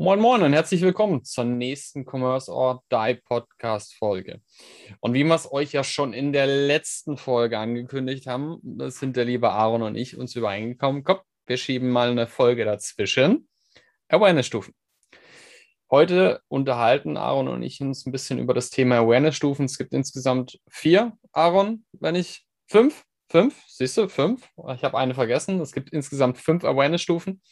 Moin Moin und herzlich willkommen zur nächsten Commerce or Die Podcast Folge. Und wie wir es euch ja schon in der letzten Folge angekündigt haben, sind der liebe Aaron und ich uns übereingekommen. Komm, wir schieben mal eine Folge dazwischen. Awareness-Stufen. Heute unterhalten Aaron und ich uns ein bisschen über das Thema Awareness-Stufen. Es gibt insgesamt vier, Aaron, wenn ich fünf, fünf, siehst du, fünf. Ich habe eine vergessen. Es gibt insgesamt fünf Awareness-Stufen.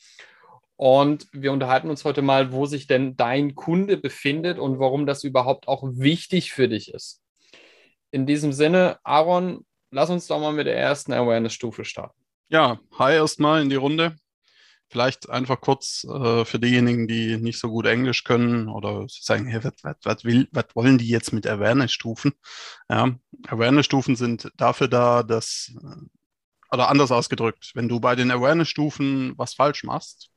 Und wir unterhalten uns heute mal, wo sich denn dein Kunde befindet und warum das überhaupt auch wichtig für dich ist. In diesem Sinne, Aaron, lass uns doch mal mit der ersten Awareness-Stufe starten. Ja, hi erstmal in die Runde. Vielleicht einfach kurz äh, für diejenigen, die nicht so gut Englisch können oder sagen, hey, was, wollen die jetzt mit Awareness-Stufen? Ja, Awareness-Stufen sind dafür da, dass, äh, oder anders ausgedrückt, wenn du bei den Awareness-Stufen was falsch machst,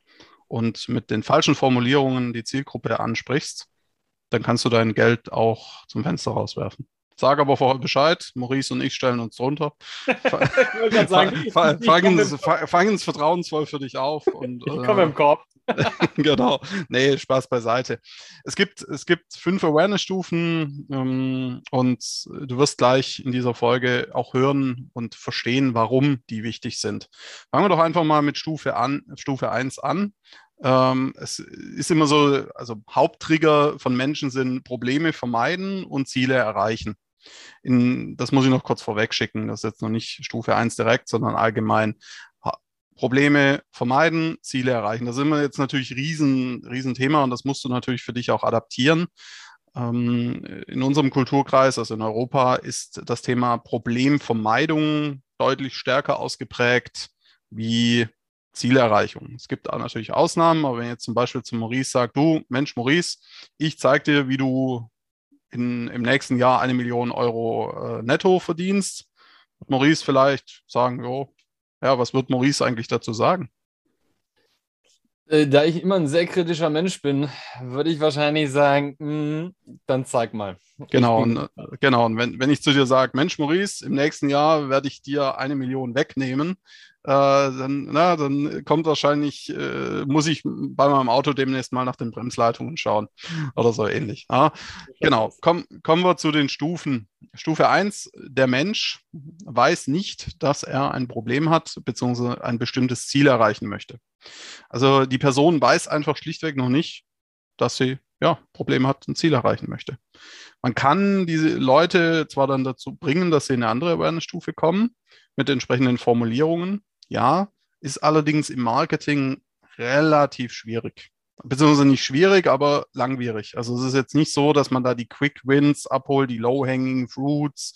und mit den falschen Formulierungen die Zielgruppe ansprichst, dann kannst du dein Geld auch zum Fenster rauswerfen. Sag aber vorher Bescheid, Maurice und ich stellen uns drunter. Fangen es vertrauensvoll für dich auf. Und, ich komme äh, im Korb. genau. Nee, Spaß beiseite. Es gibt, es gibt fünf Awareness-Stufen ähm, und du wirst gleich in dieser Folge auch hören und verstehen, warum die wichtig sind. Fangen wir doch einfach mal mit Stufe, an, Stufe 1 an. Ähm, es ist immer so, also Haupttrigger von Menschen sind Probleme vermeiden und Ziele erreichen. In, das muss ich noch kurz vorweg schicken. Das ist jetzt noch nicht Stufe 1 direkt, sondern allgemein Probleme vermeiden, Ziele erreichen. Das ist immer jetzt natürlich riesen, riesen und das musst du natürlich für dich auch adaptieren. Ähm, in unserem Kulturkreis, also in Europa, ist das Thema Problemvermeidung deutlich stärker ausgeprägt wie Zielerreichung. Es gibt auch natürlich Ausnahmen, aber wenn jetzt zum Beispiel zu Maurice sagt, du, Mensch, Maurice, ich zeige dir, wie du in, im nächsten Jahr eine Million Euro äh, netto verdienst, Maurice vielleicht sagen, jo, ja, was wird Maurice eigentlich dazu sagen? Äh, da ich immer ein sehr kritischer Mensch bin, würde ich wahrscheinlich sagen, mh, dann zeig mal. Genau, und, äh, genau. Und wenn, wenn ich zu dir sage, Mensch, Maurice, im nächsten Jahr werde ich dir eine Million wegnehmen, dann, na, dann kommt wahrscheinlich, äh, muss ich bei meinem Auto demnächst mal nach den Bremsleitungen schauen oder so ähnlich. Ja, genau, Komm, kommen wir zu den Stufen. Stufe 1, der Mensch weiß nicht, dass er ein Problem hat, beziehungsweise ein bestimmtes Ziel erreichen möchte. Also die Person weiß einfach schlichtweg noch nicht, dass sie ja, Probleme hat, ein Ziel erreichen möchte. Man kann diese Leute zwar dann dazu bringen, dass sie in eine andere Awareness-Stufe kommen, mit entsprechenden Formulierungen, ja, ist allerdings im Marketing relativ schwierig beziehungsweise nicht schwierig, aber langwierig. Also es ist jetzt nicht so, dass man da die Quick Wins abholt, die Low-Hanging Fruits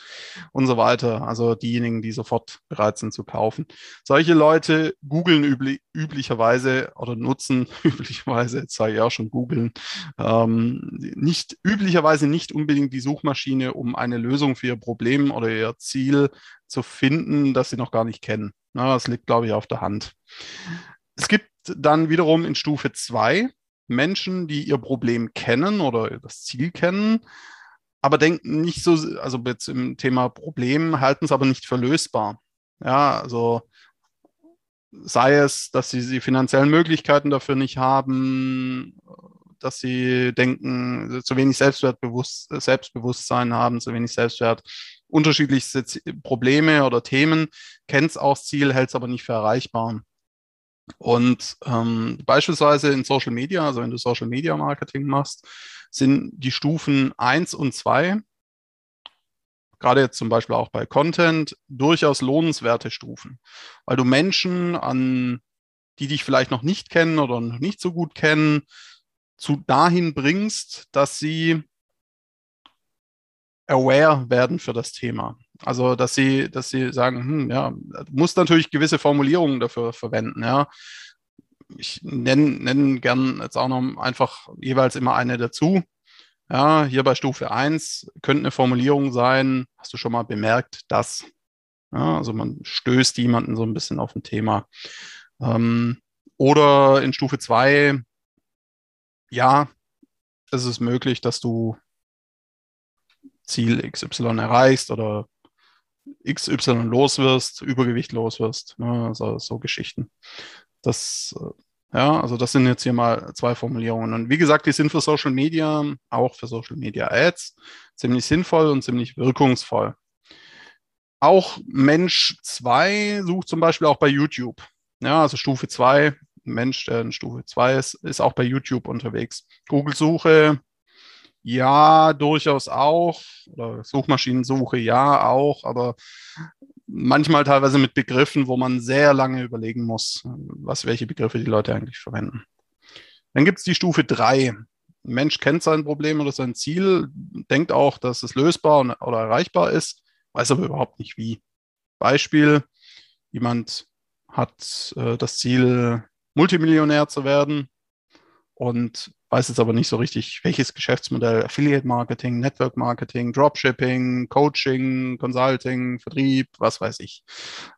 und so weiter. Also diejenigen, die sofort bereit sind zu kaufen. Solche Leute googeln übli üblicherweise oder nutzen üblicherweise, jetzt sage ich auch schon googeln, ähm, nicht üblicherweise nicht unbedingt die Suchmaschine, um eine Lösung für ihr Problem oder ihr Ziel zu finden, das sie noch gar nicht kennen. Na, das liegt, glaube ich, auf der Hand. Es gibt dann wiederum in Stufe 2 Menschen, die ihr Problem kennen oder das Ziel kennen, aber denken nicht so, also jetzt im Thema Problem, halten es aber nicht für lösbar. Ja, also sei es, dass sie die finanziellen Möglichkeiten dafür nicht haben, dass sie denken, zu wenig Selbstwertbewusst, Selbstbewusstsein haben, zu wenig Selbstwert, unterschiedlichste Probleme oder Themen, kennt es auch das Ziel, hält es aber nicht für erreichbar. Und ähm, beispielsweise in Social Media, also wenn du Social Media Marketing machst, sind die Stufen 1 und 2, gerade jetzt zum Beispiel auch bei Content, durchaus lohnenswerte Stufen, weil du Menschen an, die dich vielleicht noch nicht kennen oder noch nicht so gut kennen, zu dahin bringst, dass sie aware werden für das Thema. Also, dass sie, dass sie sagen, hm, ja, du musst natürlich gewisse Formulierungen dafür verwenden, ja. Ich nenne nenn gern jetzt auch noch einfach jeweils immer eine dazu. Ja, hier bei Stufe 1 könnte eine Formulierung sein, hast du schon mal bemerkt, dass. Ja, also man stößt jemanden so ein bisschen auf ein Thema. Ähm, oder in Stufe 2, ja, es ist möglich, dass du Ziel XY erreichst oder XY los wirst, Übergewicht los wirst. Ne? Also so Geschichten. Das, äh, ja, also das sind jetzt hier mal zwei Formulierungen. Und wie gesagt, die sind für Social Media, auch für Social Media Ads, ziemlich sinnvoll und ziemlich wirkungsvoll. Auch Mensch 2 sucht zum Beispiel auch bei YouTube. Ja, also Stufe 2, Mensch, der in Stufe 2 ist, ist auch bei YouTube unterwegs. Google-Suche, ja, durchaus auch. Oder Suchmaschinensuche, ja, auch. Aber manchmal teilweise mit Begriffen, wo man sehr lange überlegen muss, was, welche Begriffe die Leute eigentlich verwenden. Dann gibt es die Stufe 3. Ein Mensch kennt sein Problem oder sein Ziel, denkt auch, dass es lösbar oder erreichbar ist, weiß aber überhaupt nicht wie. Beispiel, jemand hat äh, das Ziel, Multimillionär zu werden und weiß jetzt aber nicht so richtig, welches Geschäftsmodell, Affiliate Marketing, Network Marketing, Dropshipping, Coaching, Consulting, Vertrieb, was weiß ich.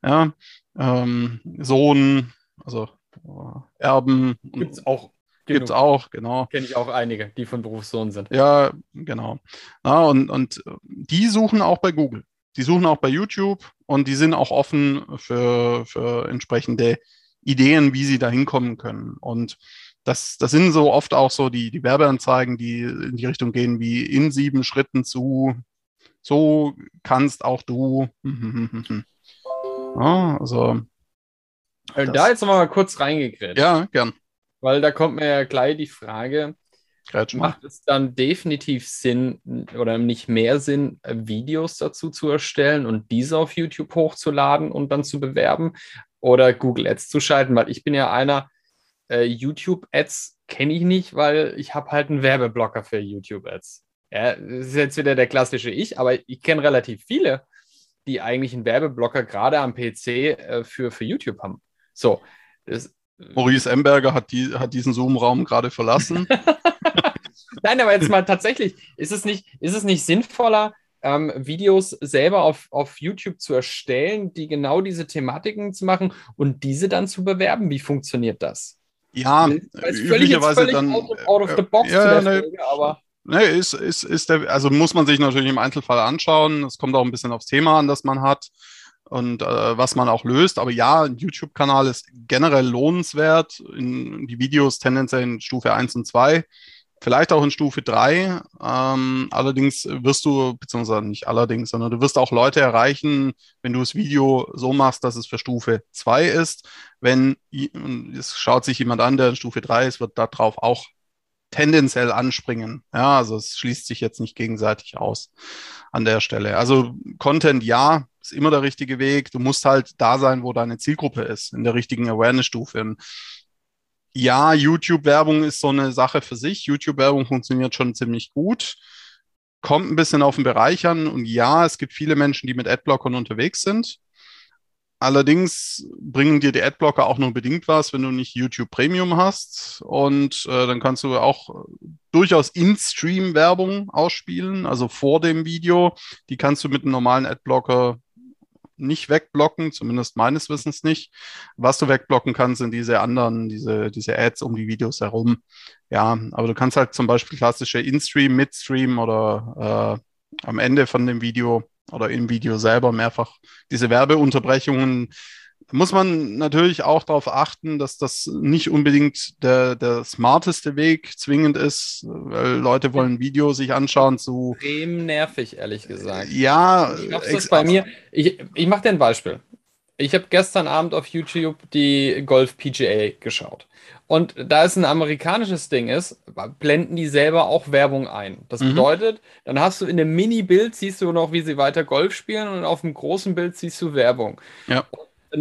Ja, ähm, Sohn, also äh, Erben. Gibt es auch. Gibt es auch, genau. Kenne ich auch einige, die von Berufssohn sind. Ja, genau. Ja, und, und die suchen auch bei Google. Die suchen auch bei YouTube und die sind auch offen für, für entsprechende Ideen, wie sie da hinkommen können. Und das, das sind so oft auch so die, die Werbeanzeigen, die in die Richtung gehen wie in sieben Schritten zu, so kannst auch du. ja, also. Äh, da jetzt mal kurz reingekriegt. Ja, gern. Weil da kommt mir ja gleich die Frage, macht es dann definitiv Sinn oder nicht mehr Sinn, Videos dazu zu erstellen und diese auf YouTube hochzuladen und dann zu bewerben oder Google Ads zu schalten? Weil ich bin ja einer, äh, YouTube-Ads kenne ich nicht, weil ich habe halt einen Werbeblocker für YouTube-Ads. Ja, das ist jetzt wieder der klassische Ich, aber ich kenne relativ viele, die eigentlich einen Werbeblocker gerade am PC äh, für, für YouTube haben. So. Das, Maurice Emberger hat, die, hat diesen Zoom-Raum gerade verlassen. Nein, aber jetzt mal tatsächlich, ist es nicht, ist es nicht sinnvoller, ähm, Videos selber auf, auf YouTube zu erstellen, die genau diese Thematiken zu machen und diese dann zu bewerben? Wie funktioniert das? Ja, üblicherweise dann. Out of, out of the box ja, ne, Folge, aber. Ne, ist, ist, ist der, also muss man sich natürlich im Einzelfall anschauen. Es kommt auch ein bisschen aufs Thema an, das man hat und äh, was man auch löst. Aber ja, ein YouTube-Kanal ist generell lohnenswert. In, die Videos tendenziell in Stufe 1 und 2 vielleicht auch in Stufe 3. Ähm, allerdings wirst du, beziehungsweise nicht allerdings, sondern du wirst auch Leute erreichen, wenn du das Video so machst, dass es für Stufe 2 ist. Wenn es schaut sich jemand an, der in Stufe 3 ist, wird darauf auch tendenziell anspringen. Ja, also es schließt sich jetzt nicht gegenseitig aus an der Stelle. Also Content, ja, ist immer der richtige Weg. Du musst halt da sein, wo deine Zielgruppe ist, in der richtigen Awareness-Stufe ja, YouTube-Werbung ist so eine Sache für sich. YouTube-Werbung funktioniert schon ziemlich gut. Kommt ein bisschen auf den Bereich an. Und ja, es gibt viele Menschen, die mit Adblockern unterwegs sind. Allerdings bringen dir die Adblocker auch nur bedingt was, wenn du nicht YouTube Premium hast. Und äh, dann kannst du auch durchaus In-Stream-Werbung ausspielen, also vor dem Video. Die kannst du mit einem normalen Adblocker nicht wegblocken, zumindest meines Wissens nicht. Was du wegblocken kannst, sind diese anderen, diese, diese Ads um die Videos herum. Ja, aber du kannst halt zum Beispiel klassische In-Stream, Mid-Stream oder äh, am Ende von dem Video oder im Video selber mehrfach diese Werbeunterbrechungen muss man natürlich auch darauf achten, dass das nicht unbedingt der, der smarteste Weg zwingend ist, weil Leute wollen Video sich anschauen zu. Extrem nervig, ehrlich gesagt. Ja, ich das bei mir. Ich, ich mache dir ein Beispiel. Ich habe gestern Abend auf YouTube die Golf PGA geschaut. Und da es ein amerikanisches Ding ist, blenden die selber auch Werbung ein. Das mhm. bedeutet, dann hast du in einem Mini-Bild siehst du noch, wie sie weiter Golf spielen und auf dem großen Bild siehst du Werbung. Ja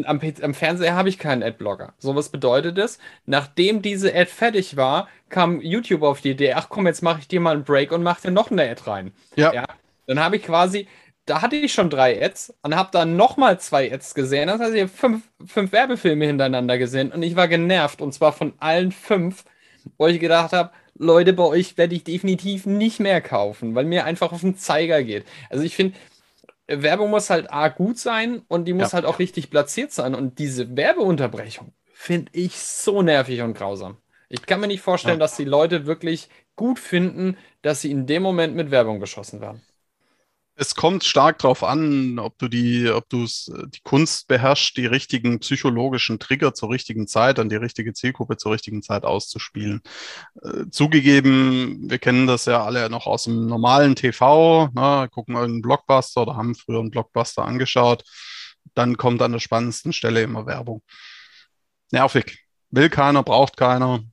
am, am Fernseher habe ich keinen Adblocker. So was bedeutet es? Nachdem diese Ad fertig war, kam YouTube auf die Idee, ach komm, jetzt mache ich dir mal einen Break und mache dir noch eine Ad rein. Ja. ja dann habe ich quasi, da hatte ich schon drei Ads und habe dann nochmal zwei Ads gesehen. Das heißt, ich habe fünf, fünf Werbefilme hintereinander gesehen und ich war genervt und zwar von allen fünf, wo ich gedacht habe, Leute, bei euch werde ich definitiv nicht mehr kaufen, weil mir einfach auf den Zeiger geht. Also ich finde, Werbung muss halt A gut sein und die muss ja. halt auch richtig platziert sein. Und diese Werbeunterbrechung finde ich so nervig und grausam. Ich kann mir nicht vorstellen, ja. dass die Leute wirklich gut finden, dass sie in dem Moment mit Werbung geschossen werden. Es kommt stark darauf an, ob du die, ob du die Kunst beherrschst, die richtigen psychologischen Trigger zur richtigen Zeit an die richtige Zielgruppe zur richtigen Zeit auszuspielen. Äh, zugegeben, wir kennen das ja alle noch aus dem normalen TV, ne, gucken irgendeinen Blockbuster oder haben früher einen Blockbuster angeschaut. Dann kommt an der spannendsten Stelle immer Werbung. Nervig. Will keiner, braucht keiner.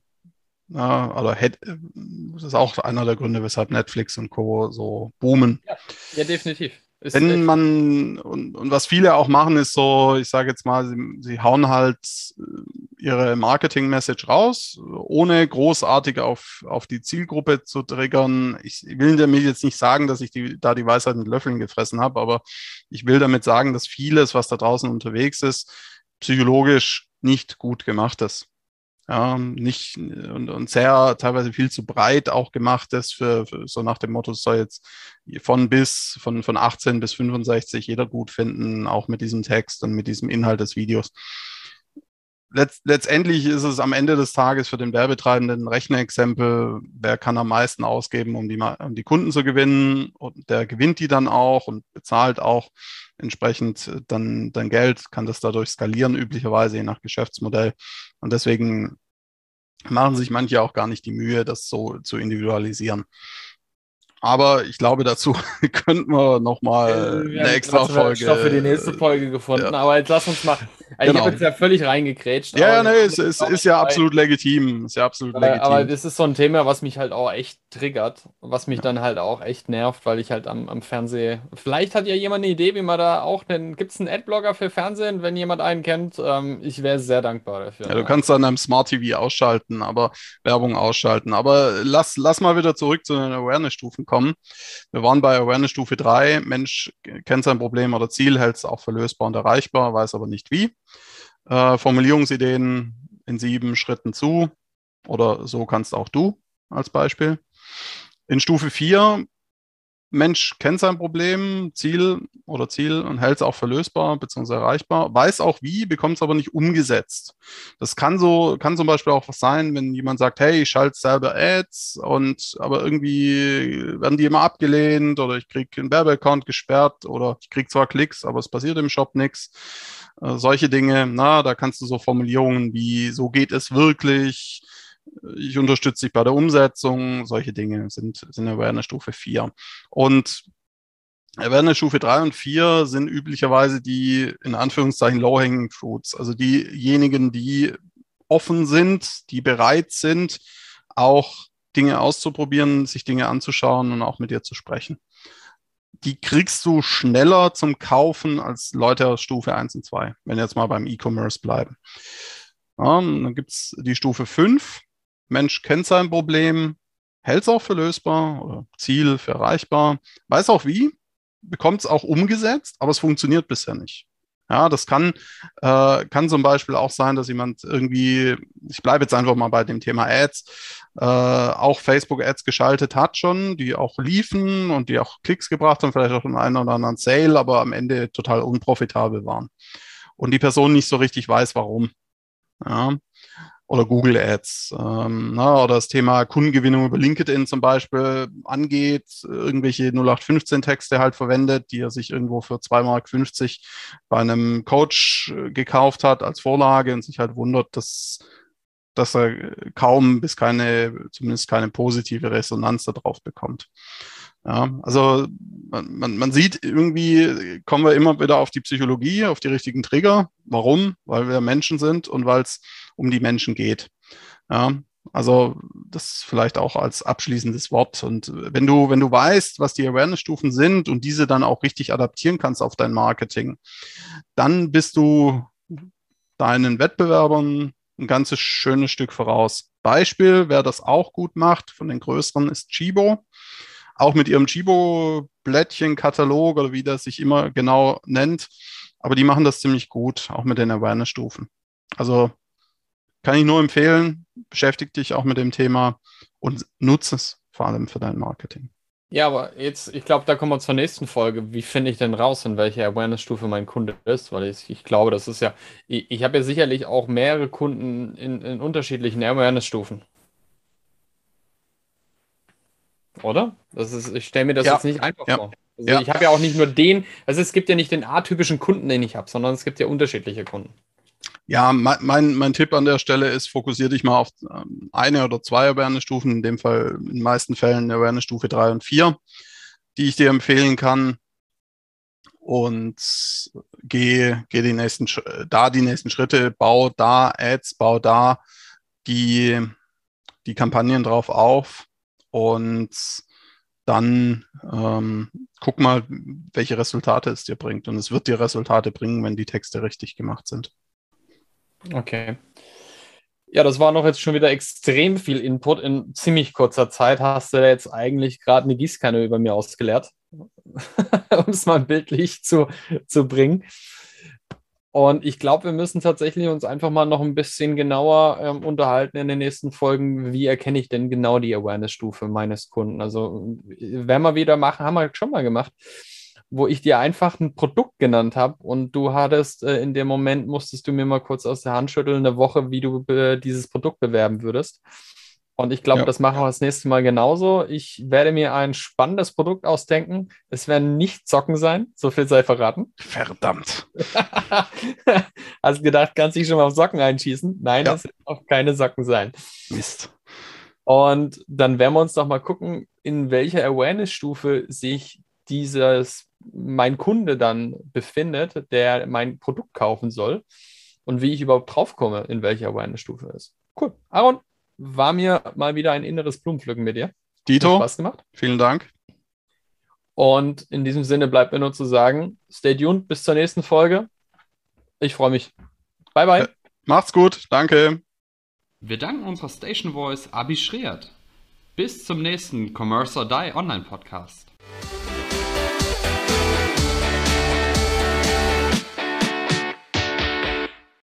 Ja, oder hätte, das ist auch einer der Gründe, weshalb Netflix und Co. so boomen. Ja, ja definitiv. Ist Wenn man, und, und was viele auch machen, ist so, ich sage jetzt mal, sie, sie hauen halt äh, ihre Marketing-Message raus, ohne großartig auf, auf die Zielgruppe zu triggern. Ich will damit jetzt nicht sagen, dass ich die, da die Weisheit mit Löffeln gefressen habe, aber ich will damit sagen, dass vieles, was da draußen unterwegs ist, psychologisch nicht gut gemacht ist ja, nicht und, und sehr teilweise viel zu breit auch gemacht ist für, für, so nach dem Motto, es soll jetzt von bis, von, von 18 bis 65 jeder gut finden, auch mit diesem Text und mit diesem Inhalt des Videos. Letzt, letztendlich ist es am Ende des Tages für den Werbetreibenden ein Rechenexempel, wer kann am meisten ausgeben, um die, um die Kunden zu gewinnen und der gewinnt die dann auch und bezahlt auch entsprechend dann, dann Geld, kann das dadurch skalieren, üblicherweise je nach Geschäftsmodell. Und deswegen machen sich manche auch gar nicht die Mühe, das so zu individualisieren. Aber ich glaube, dazu könnten wir nochmal äh, eine extra Folge. Stoff für die nächste Folge gefunden. Ja. Aber jetzt lass uns mal. Also genau. Ich habe jetzt ja völlig reingekrätscht. Ja, ja, nee, es, es ist ja absolut legitim. Ist ja absolut aber, legitim. Aber das ist so ein Thema, was mich halt auch echt triggert. Was mich ja. dann halt auch echt nervt, weil ich halt am, am Fernsehen. Vielleicht hat ja jemand eine Idee, wie man da auch. Gibt es einen Adblogger für Fernsehen, wenn jemand einen kennt? Ähm, ich wäre sehr dankbar dafür. Ja, du kannst dann am Smart TV ausschalten, aber Werbung ausschalten. Aber lass, lass mal wieder zurück zu den Awareness-Stufen kommen. Wir waren bei Awareness-Stufe 3. Mensch kennt sein Problem oder Ziel, hält es auch für lösbar und erreichbar, weiß aber nicht wie. Äh, Formulierungsideen in sieben Schritten zu oder so kannst auch du als Beispiel. In Stufe 4 Mensch kennt sein Problem, Ziel oder Ziel und hält es auch für lösbar bzw. erreichbar, weiß auch wie, bekommt es aber nicht umgesetzt. Das kann so, kann zum Beispiel auch was sein, wenn jemand sagt, hey, ich schalte selber Ads und aber irgendwie werden die immer abgelehnt oder ich kriege einen Werbeaccount gesperrt oder ich kriege zwar Klicks, aber es passiert im Shop nichts. Äh, solche Dinge, na, da kannst du so Formulierungen wie so geht es wirklich, ich unterstütze dich bei der Umsetzung, solche Dinge sind, sind Awareness-Stufe 4. Und Awareness-Stufe 3 und 4 sind üblicherweise die, in Anführungszeichen, low-hanging fruits, also diejenigen, die offen sind, die bereit sind, auch Dinge auszuprobieren, sich Dinge anzuschauen und auch mit dir zu sprechen. Die kriegst du schneller zum Kaufen als Leute aus Stufe 1 und 2, wenn jetzt mal beim E-Commerce bleiben. Ja, dann gibt es die Stufe 5, Mensch kennt sein Problem, hält es auch für lösbar oder Ziel für erreichbar, weiß auch wie, bekommt es auch umgesetzt, aber es funktioniert bisher nicht. Ja, das kann, äh, kann zum Beispiel auch sein, dass jemand irgendwie, ich bleibe jetzt einfach mal bei dem Thema Ads, äh, auch Facebook-Ads geschaltet hat schon, die auch liefen und die auch Klicks gebracht haben, vielleicht auch einen einen oder anderen Sale, aber am Ende total unprofitabel waren. Und die Person nicht so richtig weiß, warum. Ja oder Google Ads ähm, na, oder das Thema Kundengewinnung über LinkedIn zum Beispiel angeht, irgendwelche 0815-Texte halt verwendet, die er sich irgendwo für 2,50 Mark bei einem Coach äh, gekauft hat als Vorlage und sich halt wundert, dass, dass er kaum bis keine, zumindest keine positive Resonanz darauf bekommt. Ja, also man, man, man sieht irgendwie, kommen wir immer wieder auf die Psychologie, auf die richtigen Trigger. Warum? Weil wir Menschen sind und weil es um die Menschen geht. Ja, also das vielleicht auch als abschließendes Wort. Und wenn du, wenn du weißt, was die Awareness-Stufen sind und diese dann auch richtig adaptieren kannst auf dein Marketing, dann bist du deinen Wettbewerbern ein ganzes schönes Stück voraus. Beispiel, wer das auch gut macht von den größeren, ist Chibo auch mit ihrem Chibo-Blättchen-Katalog oder wie das sich immer genau nennt. Aber die machen das ziemlich gut, auch mit den Awareness-Stufen. Also kann ich nur empfehlen, beschäftige dich auch mit dem Thema und nutze es vor allem für dein Marketing. Ja, aber jetzt, ich glaube, da kommen wir zur nächsten Folge. Wie finde ich denn raus, in welcher Awareness-Stufe mein Kunde ist? Weil ich, ich glaube, das ist ja, ich, ich habe ja sicherlich auch mehrere Kunden in, in unterschiedlichen Awareness-Stufen. Oder? Das ist, ich stelle mir das Ja. jetzt nicht einfach Ja. vor. Also Ja. ich habe ja auch nicht nur den, also es gibt ja nicht den atypischen Kunden, den ich habe, sondern es gibt ja unterschiedliche Kunden. Ja, mein, mein, mein Tipp an der Stelle ist, fokussiere dich mal auf ähm, eine oder zwei Awareness-Stufen, in dem Fall in den meisten Fällen Awareness-Stufe 3 und 4, die ich dir empfehlen kann. Und geh, geh die nächsten, da die nächsten Schritte, bau da Ads, bau da die, die Kampagnen drauf auf und dann ähm, guck mal, welche Resultate es dir bringt. Und es wird dir Resultate bringen, wenn die Texte richtig gemacht sind. Okay. Ja, das war noch jetzt schon wieder extrem viel Input in ziemlich kurzer Zeit. Hast du jetzt eigentlich gerade eine Gießkanne über mir ausgeleert, um es mal bildlich zu, zu bringen. Und ich glaube, wir müssen tatsächlich uns einfach mal noch ein bisschen genauer ähm, unterhalten in den nächsten Folgen. Wie erkenne ich denn genau die Awareness-Stufe meines Kunden? Also, werden wir wieder machen, haben wir schon mal gemacht, wo ich dir einfach ein Produkt genannt habe und du hattest äh, in dem Moment, musstest du mir mal kurz aus der Hand schütteln, eine Woche, wie du äh, dieses Produkt bewerben würdest. Und ich glaube, Ja. das machen wir das nächste Mal genauso. Ich werde mir ein spannendes Produkt ausdenken. Es werden nicht Socken sein, so viel sei verraten. Verdammt. Hast du gedacht, kannst dich schon mal auf Socken einschießen? Nein, Ja. es werden auch keine Socken sein. Mist. Und dann werden wir uns doch mal gucken, in welcher Awareness-Stufe sich dieses mein Kunde dann befindet, der mein Produkt kaufen soll und wie ich überhaupt draufkomme, in welcher Awareness-Stufe es ist. Cool. Aaron, war mir mal wieder ein inneres Blumenpflücken mit dir. Hat Dito, Spaß gemacht. vielen Dank. Und in diesem Sinne bleibt mir nur zu sagen, stay tuned bis zur nächsten Folge. Ich freue mich. Bye, bye. Ja. Macht's gut. Danke. Wir danken unserer Station Voice Abi Schreert. Bis zum nächsten Commerce or Die Online Podcast.